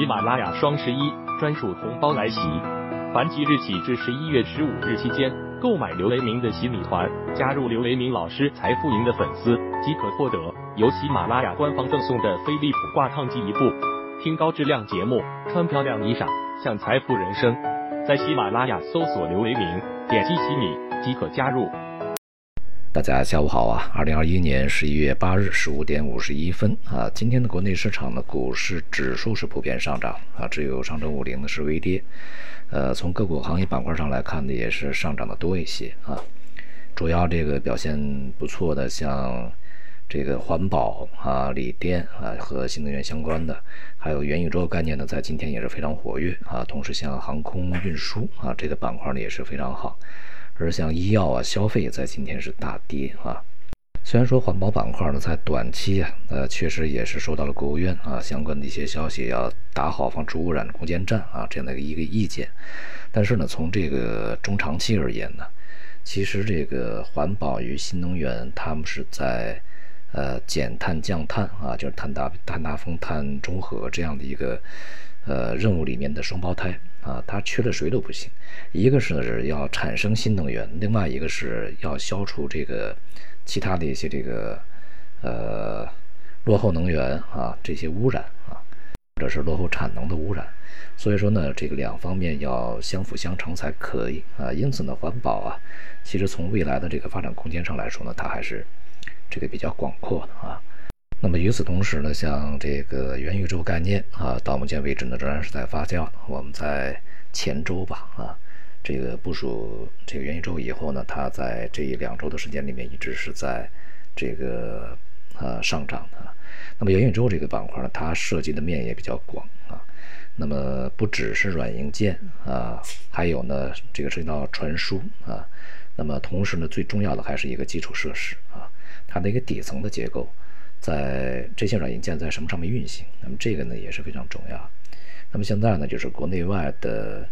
喜马拉雅双十一专属红包来袭，凡即日起至十一月十五日期间购买刘雷明的洗米团，加入刘雷明老师财富营的粉丝，即可获得由喜马拉雅官方赠送的飞利浦挂烫机一部，听高质量节目，穿漂亮衣裳，享财富人生。在喜马拉雅搜索刘雷明，点击洗米即可加入。大家下午好啊！二零二一年十一月八日十五点五十一分啊，今天的国内市场呢，股市指数是普遍上涨啊，只有上证五零呢是微跌。呃，从个股行业板块上来看呢，也是上涨的多一些啊。主要这个表现不错的，像这个环保啊、锂电啊和新能源相关的，还有元宇宙概念呢，在今天也是非常活跃啊。同时，像航空运输啊这个板块呢，也是非常好。而像医药啊、消费在今天是大跌啊。虽然说环保板块呢，在短期啊，呃，确实也是受到了国务院啊相关的一些消息，要打好防止污染攻坚战啊这样的一个意见。但是呢，从这个中长期而言呢，其实这个环保与新能源，他们是在呃减碳降碳啊，就是碳达碳达峰、碳中和这样的一个呃任务里面的双胞胎。啊，它缺了谁都不行。一个是要产生新能源，另外一个是要消除这个其他的一些这个呃落后能源啊这些污染啊，或者是落后产能的污染。所以说呢，这个两方面要相辅相成才可以啊。因此呢，环保啊，其实从未来的这个发展空间上来说呢，它还是这个比较广阔的啊。那么与此同时呢，像这个元宇宙概念啊，到目前为止呢，仍然是在发酵。我们在前周吧啊，这个部署这个元宇宙以后呢，它在这一两周的时间里面一直是在这个呃上涨的。那么元宇宙这个板块呢，它涉及的面也比较广啊。那么不只是软硬件啊，还有呢这个涉及到传输啊。那么同时呢，最重要的还是一个基础设施啊，它的一个底层的结构。在这些软硬件在什么上面运行？那么这个呢也是非常重要。那么现在呢，就是国内外的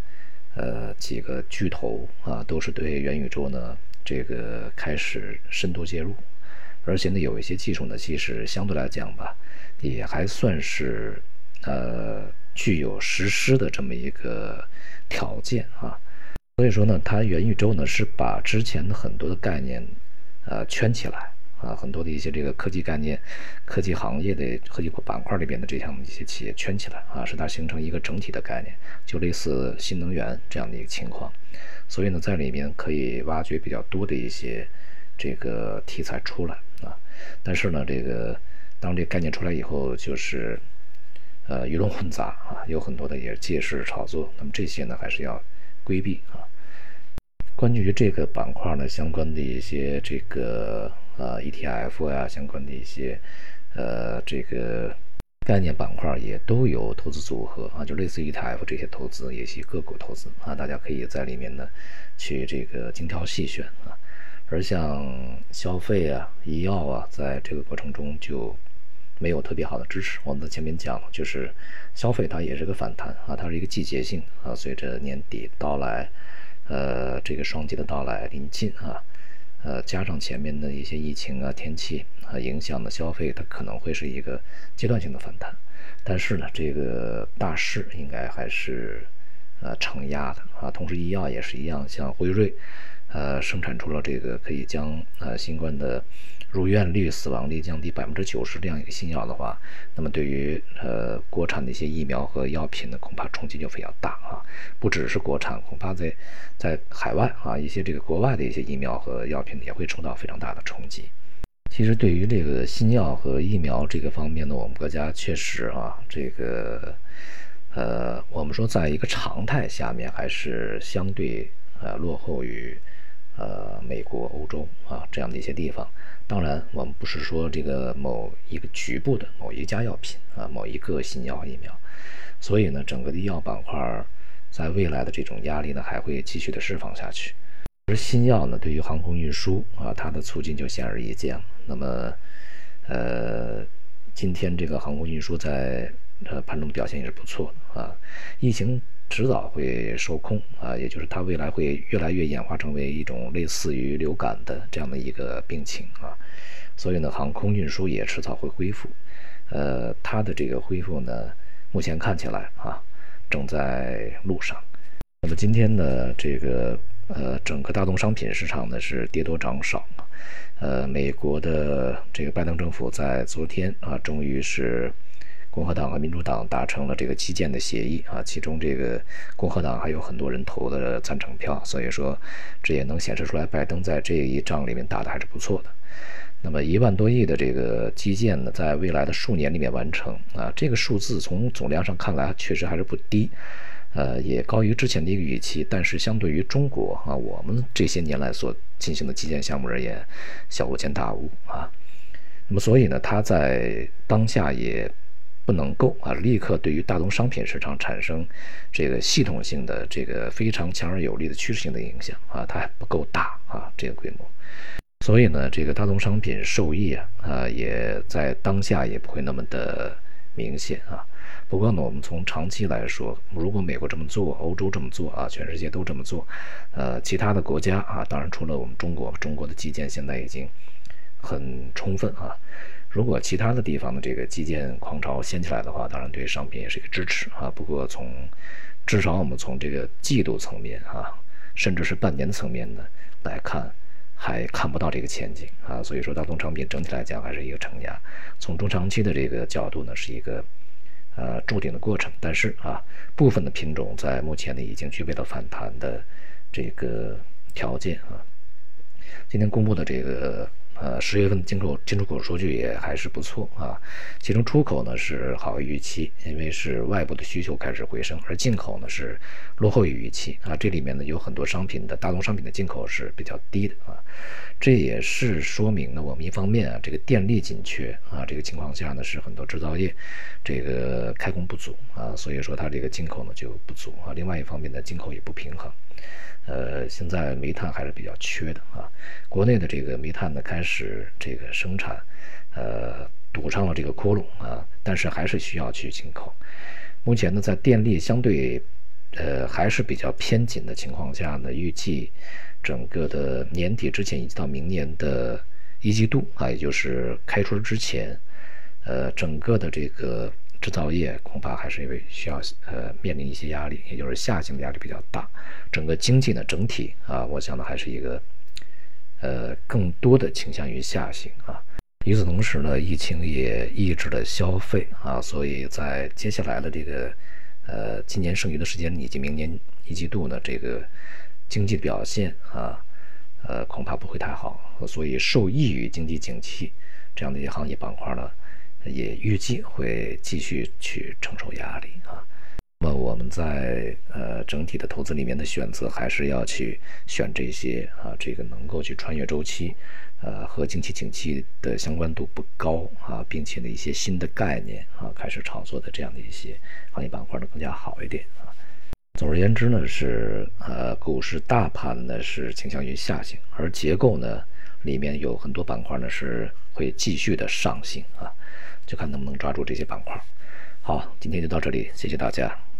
呃几个巨头啊，都是对元宇宙呢这个开始深度介入，而且呢有一些技术呢，其实相对来讲吧，也还算是呃具有实施的这么一个条件啊。所以说呢，它元宇宙呢是把之前的很多的概念呃圈起来。啊，很多的一些这个科技概念、科技行业的科技板块里边的这样的一些企业圈起来啊，使它形成一个整体的概念，就类似新能源这样的一个情况。所以呢，在里面可以挖掘比较多的一些这个题材出来啊。但是呢，这个当这个概念出来以后，就是呃鱼龙混杂啊，有很多的也是借势炒作。那么这些呢，还是要规避啊。关于这个板块呢，相关的一些这个呃 ETF 呀，相关的一些呃这个概念板块也都有投资组合啊，就类似 ETF 这些投资，也是个股投资啊，大家可以在里面呢去这个精挑细选啊。而像消费啊、医药啊，在这个过程中就没有特别好的支持。我们在前面讲了，就是消费它也是个反弹啊，它是一个季节性啊，随着年底到来。呃，这个双节的到来临近啊，呃，加上前面的一些疫情啊、天气啊影响的消费，它可能会是一个阶段性的反弹。但是呢，这个大势应该还是呃承压的啊。同时，医药也是一样，像辉瑞，呃，生产出了这个可以将呃新冠的。入院率、死亡率降低百分之九十这样一个新药的话，那么对于呃国产的一些疫苗和药品呢，恐怕冲击就非常大啊！不只是国产，恐怕在在海外啊一些这个国外的一些疫苗和药品也会受到非常大的冲击。其实对于这个新药和疫苗这个方面呢，我们国家确实啊，这个呃，我们说在一个常态下面还是相对呃落后于呃美国、欧洲啊这样的一些地方。当然，我们不是说这个某一个局部的某一家药品啊，某一个新药疫苗，所以呢，整个的医药板块在未来的这种压力呢，还会继续的释放下去。而新药呢，对于航空运输啊，它的促进就显而易见了。那么，呃，今天这个航空运输在呃盘中表现也是不错的啊，疫情。迟早会受控啊，也就是它未来会越来越演化成为一种类似于流感的这样的一个病情啊，所以呢，航空运输也迟早会恢复。呃，它的这个恢复呢，目前看起来啊，正在路上。那么今天呢，这个呃，整个大宗商品市场呢是跌多涨少。呃，美国的这个拜登政府在昨天啊，终于是共和党和民主党达成了这个基建的协议啊，其中这个共和党还有很多人投的赞成票，所以说这也能显示出来，拜登在这一仗里面打的还是不错的。那么一万多亿的这个基建呢，在未来的数年里面完成啊，这个数字从总量上看来确实还是不低，呃，也高于之前的一个预期。但是相对于中国啊，我们这些年来所进行的基建项目而言，小巫见大巫啊。那么所以呢，他在当下也不能够啊，立刻对于大宗商品市场产生这个系统性的、这个非常强而有力的趋势性的影响啊，它还不够大啊，这个规模。所以呢，这个大宗商品受益啊，啊，也在当下也不会那么的明显啊。不过呢，我们从长期来说，如果美国这么做，欧洲这么做啊，全世界都这么做，呃，其他的国家啊，当然除了我们中国，中国的基建现在已经很充分啊。如果其他的地方的这个基建狂潮掀起来的话，当然对商品也是一个支持啊。不过从至少我们从这个季度层面啊，甚至是半年层面呢来看。还看不到这个前景啊，所以说大宗商品整体来讲还是一个承压。从中长期的这个角度呢，是一个呃注定的过程。但是啊，部分的品种在目前呢已经具备了反弹的这个条件啊。今天公布的这个。呃，十月份的进口进出口数据也还是不错啊，其中出口呢是好于预期，因为是外部的需求开始回升，而进口呢是落后于预期啊。这里面呢有很多商品的大宗商品的进口是比较低的啊，这也是说明呢我们一方面啊这个电力紧缺啊这个情况下呢是很多制造业这个开工不足啊，所以说它这个进口呢就不足啊。另外一方面呢进口也不平衡。呃，现在煤炭还是比较缺的啊，国内的这个煤炭呢开始这个生产，呃，堵上了这个窟窿啊，但是还是需要去进口。目前呢，在电力相对呃还是比较偏紧的情况下呢，预计整个的年底之前，以及到明年的一季度啊，也就是开春之前，呃，整个的这个。制造业恐怕还是因为需要呃面临一些压力，也就是下行的压力比较大。整个经济呢整体啊，我想呢还是一个呃更多的倾向于下行啊。与此同时呢，疫情也抑制了消费啊，所以在接下来的这个呃今年剩余的时间以及明年一季度呢，这个经济表现啊呃恐怕不会太好。所以受益于经济景气这样的一些行业板块呢。也预计会继续去承受压力啊。那么我们在呃整体的投资里面的选择，还是要去选这些啊，这个能够去穿越周期，呃和经济景气的相关度不高啊，并且呢一些新的概念啊开始炒作的这样的一些行业板块呢更加好一点啊。总而言之呢，是呃股市大盘呢是倾向于下行，而结构呢里面有很多板块呢是会继续的上行啊。就看能不能抓住这些板块。好，今天就到这里，谢谢大家。